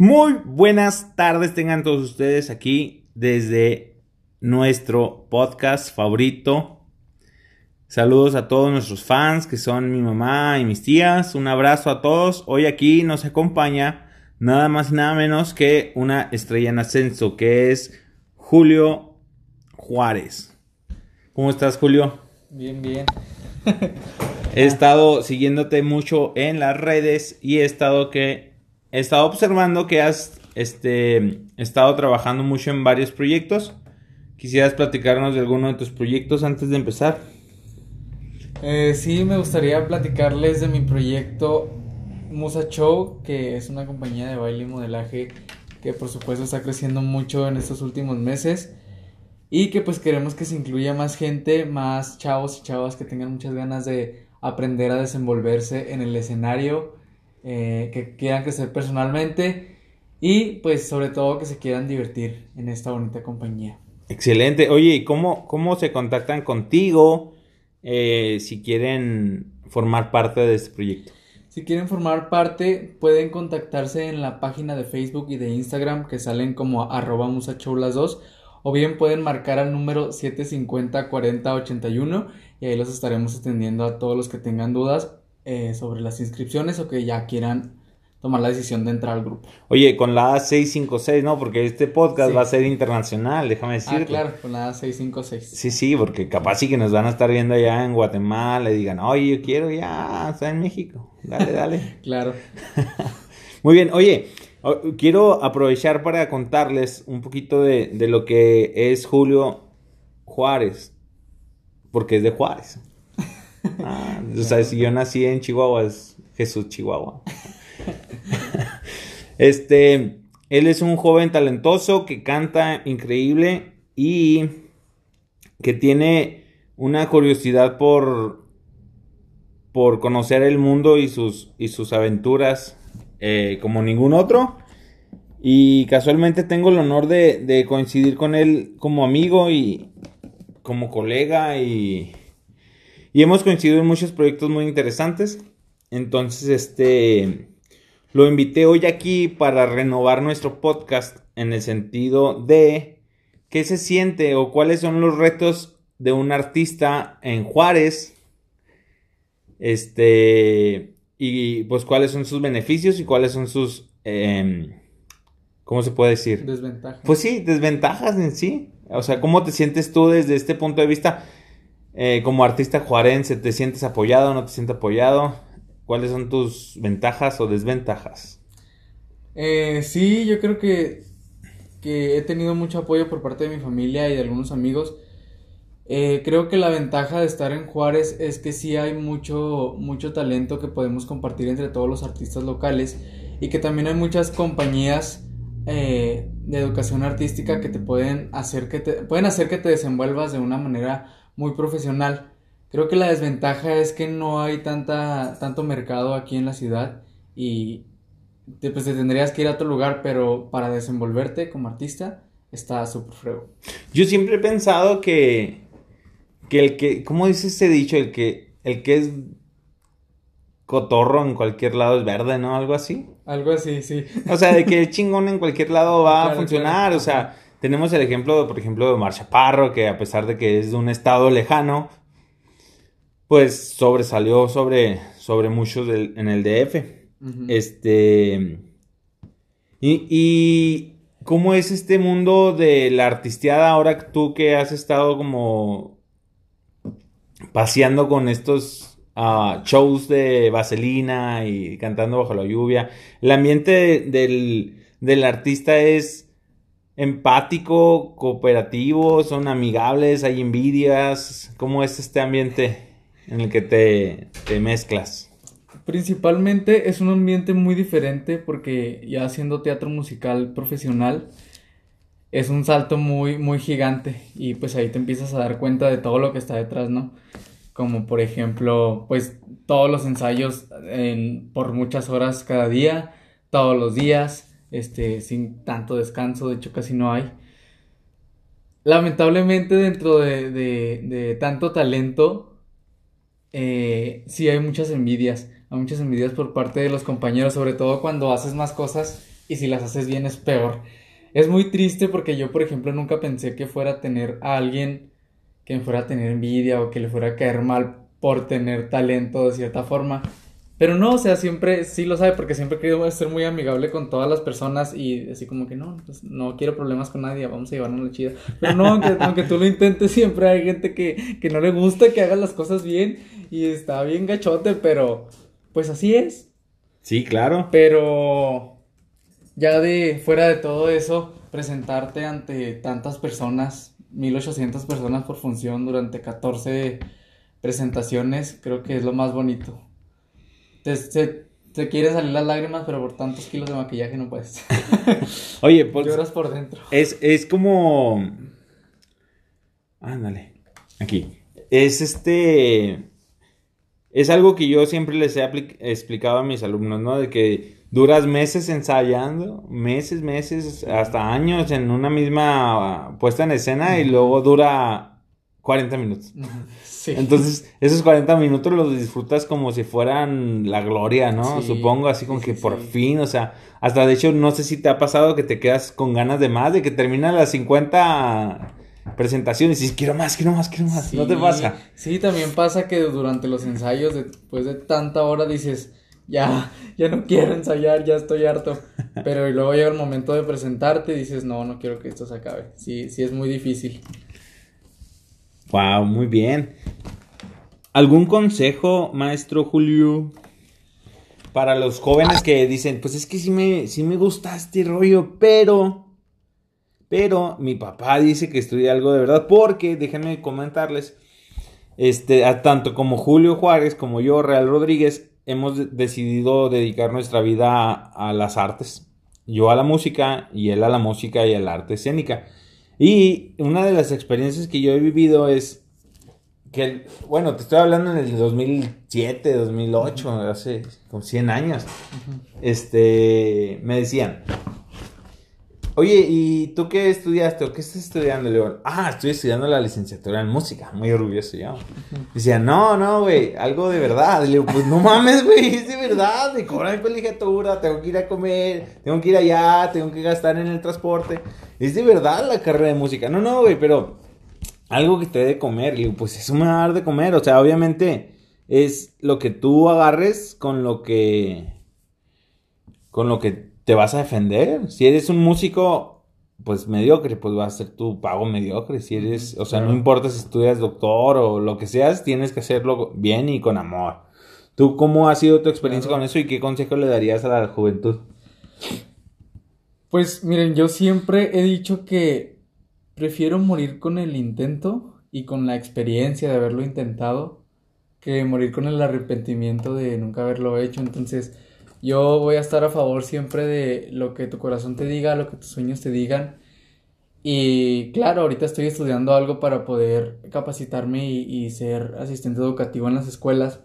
Muy buenas tardes tengan todos ustedes aquí desde nuestro podcast favorito. Saludos a todos nuestros fans que son mi mamá y mis tías. Un abrazo a todos. Hoy aquí nos acompaña nada más y nada menos que una estrella en ascenso que es Julio Juárez. ¿Cómo estás Julio? Bien, bien. He estado siguiéndote mucho en las redes y he estado que he estado observando que has este estado trabajando mucho en varios proyectos. ¿Quisieras platicarnos de alguno de tus proyectos antes de empezar? Eh, sí, me gustaría platicarles de mi proyecto Musa Show, que es una compañía de baile y modelaje que por supuesto está creciendo mucho en estos últimos meses y que pues queremos que se incluya más gente, más chavos y chavas que tengan muchas ganas de aprender a desenvolverse en el escenario, eh, que quieran crecer personalmente y pues sobre todo que se quieran divertir en esta bonita compañía. Excelente. Oye, ¿y cómo, cómo se contactan contigo eh, si quieren formar parte de este proyecto? Si quieren formar parte, pueden contactarse en la página de Facebook y de Instagram que salen como arroba musachou las dos o bien pueden marcar al número 750 40 81 y ahí los estaremos atendiendo a todos los que tengan dudas eh, sobre las inscripciones o que ya quieran tomar la decisión de entrar al grupo. Oye, con la A656, ¿no? Porque este podcast va a ser internacional, déjame decirte. Ah, claro, con la A656. Sí, sí, porque capaz sí que nos van a estar viendo allá en Guatemala y digan, oye, yo quiero ya estar en México. Dale, dale. claro. Muy bien, oye, quiero aprovechar para contarles un poquito de, de lo que es Julio Juárez, porque es de Juárez. Ah, o sea, si yo nací en Chihuahua, es Jesús Chihuahua. este, él es un joven talentoso que canta increíble y que tiene una curiosidad por, por conocer el mundo y sus, y sus aventuras eh, como ningún otro. Y casualmente tengo el honor de, de, coincidir con él como amigo y como colega y, y hemos coincidido en muchos proyectos muy interesantes. Entonces, este, lo invité hoy aquí para renovar nuestro podcast en el sentido de qué se siente o cuáles son los retos de un artista en Juárez. Este, y pues cuáles son sus beneficios y cuáles son sus, eh, ¿cómo se puede decir? Desventajas. Pues sí, desventajas en sí. O sea, ¿cómo te sientes tú desde este punto de vista eh, como artista juarense? ¿Te sientes apoyado o no te sientes apoyado? ¿Cuáles son tus ventajas o desventajas? Eh, sí, yo creo que, que he tenido mucho apoyo por parte de mi familia y de algunos amigos. Eh, creo que la ventaja de estar en Juárez es que sí hay mucho, mucho talento que podemos compartir entre todos los artistas locales y que también hay muchas compañías de educación artística que te pueden hacer que te, pueden hacer que te desenvuelvas de una manera muy profesional. Creo que la desventaja es que no hay tanta, tanto mercado aquí en la ciudad y te, pues te tendrías que ir a otro lugar, pero para desenvolverte como artista está súper feo. Yo siempre he pensado que que el que, ¿cómo dice ese dicho? El que, el que es cotorro en cualquier lado es verde, ¿no? Algo así. Algo así, sí. O sea, de que el chingón en cualquier lado va claro, a funcionar. Claro. O sea, tenemos el ejemplo, por ejemplo, de Omar Chaparro, que a pesar de que es de un estado lejano, pues sobresalió sobre, sobre muchos del, en el DF. Uh -huh. Este. Y, y. ¿Cómo es este mundo de la artisteada ahora tú que has estado como paseando con estos uh, shows de vaselina y cantando bajo la lluvia. El ambiente de, del, del, artista es empático, cooperativo, son amigables, hay envidias. ¿Cómo es este ambiente en el que te, te mezclas? Principalmente es un ambiente muy diferente porque ya haciendo teatro musical profesional es un salto muy, muy gigante y pues ahí te empiezas a dar cuenta de todo lo que está detrás, ¿no? Como por ejemplo, pues todos los ensayos en, por muchas horas cada día, todos los días, este, sin tanto descanso, de hecho casi no hay. Lamentablemente dentro de, de, tanto talento, eh, sí hay muchas envidias, hay muchas envidias por parte de los compañeros, sobre todo cuando haces más cosas y si las haces bien es peor. Es muy triste porque yo, por ejemplo, nunca pensé que fuera a tener a alguien que me fuera a tener envidia o que le fuera a caer mal por tener talento de cierta forma. Pero no, o sea, siempre sí lo sabe porque siempre he querido ser muy amigable con todas las personas y así como que no, pues no quiero problemas con nadie, vamos a llevarnos la chida. Pero no, aunque, aunque tú lo intentes, siempre hay gente que, que no le gusta que hagas las cosas bien y está bien gachote, pero pues así es. Sí, claro. Pero ya de fuera de todo eso, presentarte ante tantas personas, 1800 personas por función durante 14 presentaciones, creo que es lo más bonito. Te, te, quieren salir las lágrimas, pero por tantos kilos de maquillaje no puedes. Oye, pues. Lloras por dentro. Es, es como. Ándale. Aquí. Es este. Es algo que yo siempre les he explicado a mis alumnos, ¿no? De que duras meses ensayando, meses, meses, hasta años en una misma puesta en escena y luego dura 40 minutos. Sí. Entonces, esos 40 minutos los disfrutas como si fueran la gloria, ¿no? Supongo, así como que por fin, o sea, hasta de hecho, no sé si te ha pasado que te quedas con ganas de más, de que terminan las 50 presentaciones y dices, quiero más, quiero más, quiero más. ¿No te pasa? Sí, también pasa que durante los ensayos, después de tanta hora, dices, ya, ya no quiero ensayar, ya estoy harto. Pero luego llega el momento de presentarte y dices, no, no quiero que esto se acabe. Sí, sí es muy difícil. Wow, muy bien. ¿Algún consejo, maestro Julio? Para los jóvenes que dicen, pues es que sí me, sí me gusta este rollo, pero... Pero mi papá dice que estudia algo de verdad, porque déjenme comentarles, este, a tanto como Julio Juárez como yo, Real Rodríguez, hemos decidido dedicar nuestra vida a, las artes. Yo a la música y él a la música y al arte escénica. Y una de las experiencias que yo he vivido es que, bueno, te estoy hablando en el 2007, 2008, hace como 100 años. Este, me decían, Oye, ¿y tú qué estudiaste o qué estás estudiando, León? Ah, estoy estudiando la licenciatura en música, muy orgulloso yo. Decía, no, no, güey, algo de verdad. Le digo, pues no mames, güey, es de verdad, me cobran mi colegiatura, tengo que ir a comer, tengo que ir allá, tengo que gastar en el transporte. Es de verdad la carrera de música. No, no, güey, pero algo que te dé de comer. Le digo, pues eso me va a dar de comer. O sea, obviamente es lo que tú agarres con lo que. con lo que te vas a defender. Si eres un músico, pues mediocre, pues va a ser tu pago mediocre. Si eres, o sea, no importa si estudias doctor o lo que seas, tienes que hacerlo bien y con amor. ¿Tú cómo ha sido tu experiencia con eso y qué consejo le darías a la juventud? Pues miren, yo siempre he dicho que prefiero morir con el intento y con la experiencia de haberlo intentado que morir con el arrepentimiento de nunca haberlo hecho. Entonces, yo voy a estar a favor siempre de lo que tu corazón te diga, lo que tus sueños te digan. Y claro, ahorita estoy estudiando algo para poder capacitarme y, ser asistente educativo en las escuelas,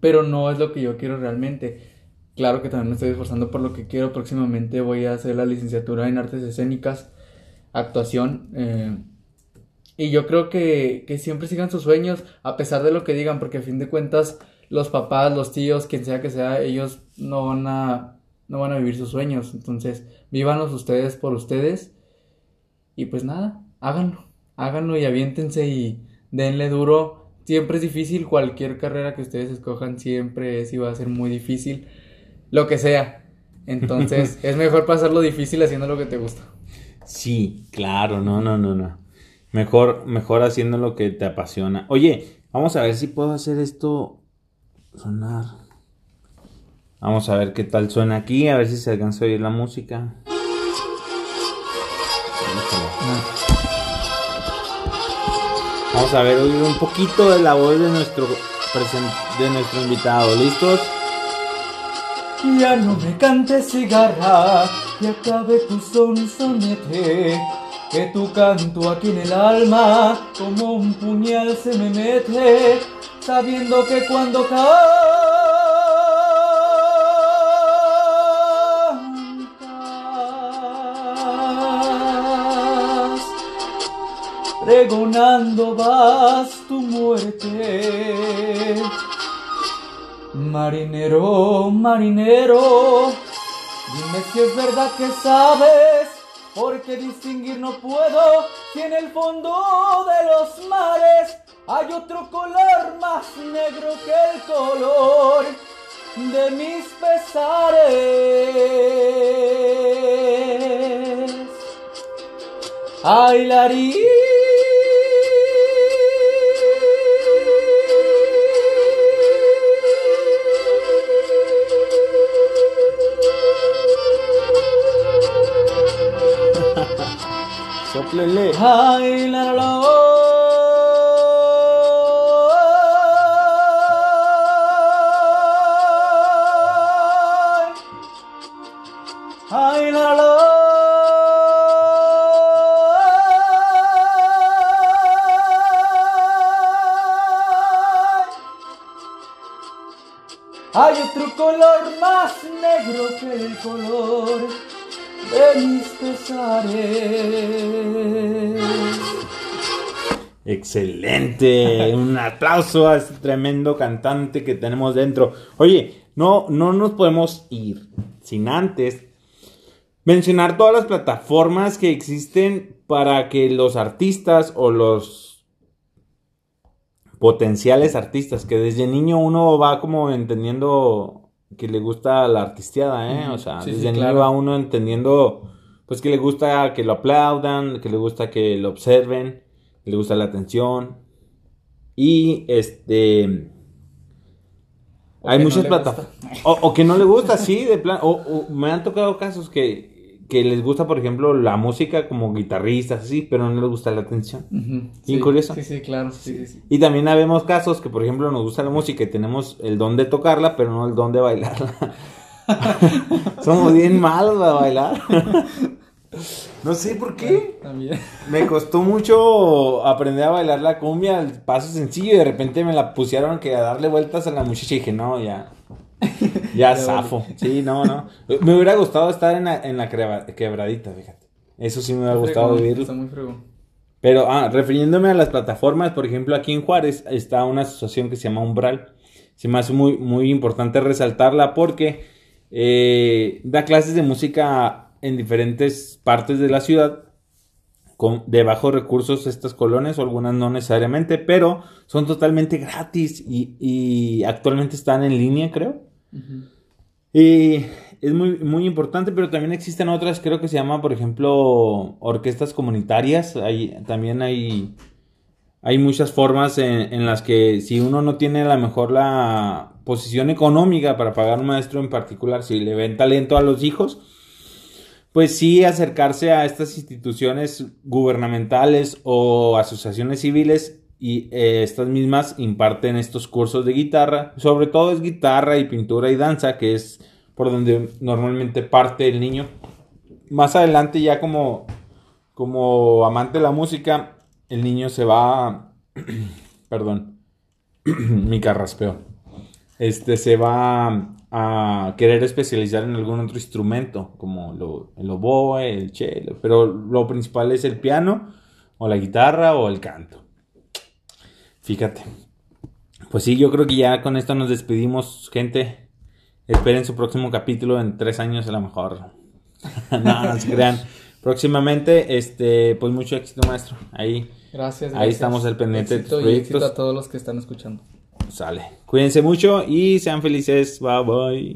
pero no es lo que yo quiero realmente. Claro que también me estoy esforzando por lo que quiero. Próximamente voy a hacer la licenciatura en artes escénicas, actuación. Eh, y yo creo que, que siempre sigan sus sueños, a pesar de lo que digan, porque a fin de cuentas los papás, los tíos, quien sea que sea, ellos no van a, no van a vivir sus sueños. Entonces, vívanos ustedes por ustedes. Y pues nada, háganlo, háganlo y aviéntense y denle duro. Siempre es difícil, cualquier carrera que ustedes escojan siempre es y va a ser muy difícil, lo que sea. Entonces, es mejor pasarlo difícil haciendo lo que te gusta. Sí, claro, no, no, no, no. Mejor, mejor haciendo lo que te apasiona. Oye, vamos a ver si puedo hacer esto sonar. Vamos a ver qué tal suena aquí, a ver si se alcanza a oír la música. Vamos a ver, oír un poquito de la voz de nuestro, de nuestro invitado. ¿Listos? Ya no me cantes cigarra y acabe tu sonsonete, que tu canto aquí en el alma como un puñal se me mete sabiendo que cuando cantas, pregonando vas tu muerte. Marinero, marinero, Dime si es verdad que sabes, porque distinguir no puedo si en el fondo de los mares hay otro color más negro que el color de mis pesares. Ay, Larí. Sóplele. Ay, la, la, la, Hay otro color más negro que el color de mis pesares. Excelente. Un aplauso a este tremendo cantante que tenemos dentro. Oye, no, no nos podemos ir sin antes mencionar todas las plataformas que existen para que los artistas o los potenciales artistas, que desde niño uno va como entendiendo que le gusta la artisteada, ¿eh? O sea, Sí, sí, desde niño claro. va uno entendiendo, pues que le gusta que lo aplaudan, que le gusta que lo observen, que le gusta la atención. Y este... O Hay no muchas le plataformas. O, o que no le gusta, sí, de plan. O, o me han tocado casos que, que les gusta, por ejemplo, la música como guitarristas, así, pero no les gusta la atención. Sí, curioso. Sí, sí, claro. Sí, sí, sí. Y también habemos casos que, por ejemplo, nos gusta la música y tenemos el don de tocarla, pero no el don de bailarla. Somos bien malos a bailar. no sé por qué. También. Me costó mucho aprender a bailar la cumbia, el paso sencillo, y de repente me la pusieron que a darle vueltas a la muchacha y dije, no, ya. Ya zafo. Sí, no, no. Me hubiera gustado estar en la, en la quebradita, fíjate. Eso sí me hubiera gustado Fregón, vivirlo. Está muy fregón. Pero, ah, refiriéndome a las plataformas, por ejemplo, aquí en Juárez está una asociación que se llama Umbral. Se me hace muy, muy importante resaltarla porque eh, da clases de música en diferentes partes de la ciudad con, de bajos recursos estas colonias, o algunas no necesariamente, pero son totalmente gratis y, y actualmente están en línea, creo. Y es muy, muy importante, pero también existen otras, creo que se llama, por ejemplo, orquestas comunitarias. Hay, también hay, hay muchas formas en, en las que si uno no tiene a lo mejor la posición económica para pagar un maestro en particular, si le ven talento a los hijos, pues sí acercarse a estas instituciones gubernamentales o asociaciones civiles y eh, estas mismas imparten estos cursos de guitarra. Sobre todo es guitarra y pintura y danza, que es por donde normalmente parte el niño. Más adelante ya como, como amante de la música, el niño se va... perdón, mi carraspeo. Este se va a querer especializar en algún otro instrumento, como lo, el oboe, el cello, pero lo principal es el piano, o la guitarra, o el canto. Fíjate. Pues sí, yo creo que ya con esto nos despedimos, gente. Esperen su próximo capítulo en tres años a lo mejor. no, no se crean. Próximamente, este, pues mucho éxito, maestro. Ahí Gracias, Ahí gracias. estamos al pendiente de tus Éxito y proyectos. éxito a todos los que están escuchando. sale. Cuídense mucho y sean felices. Bye bye.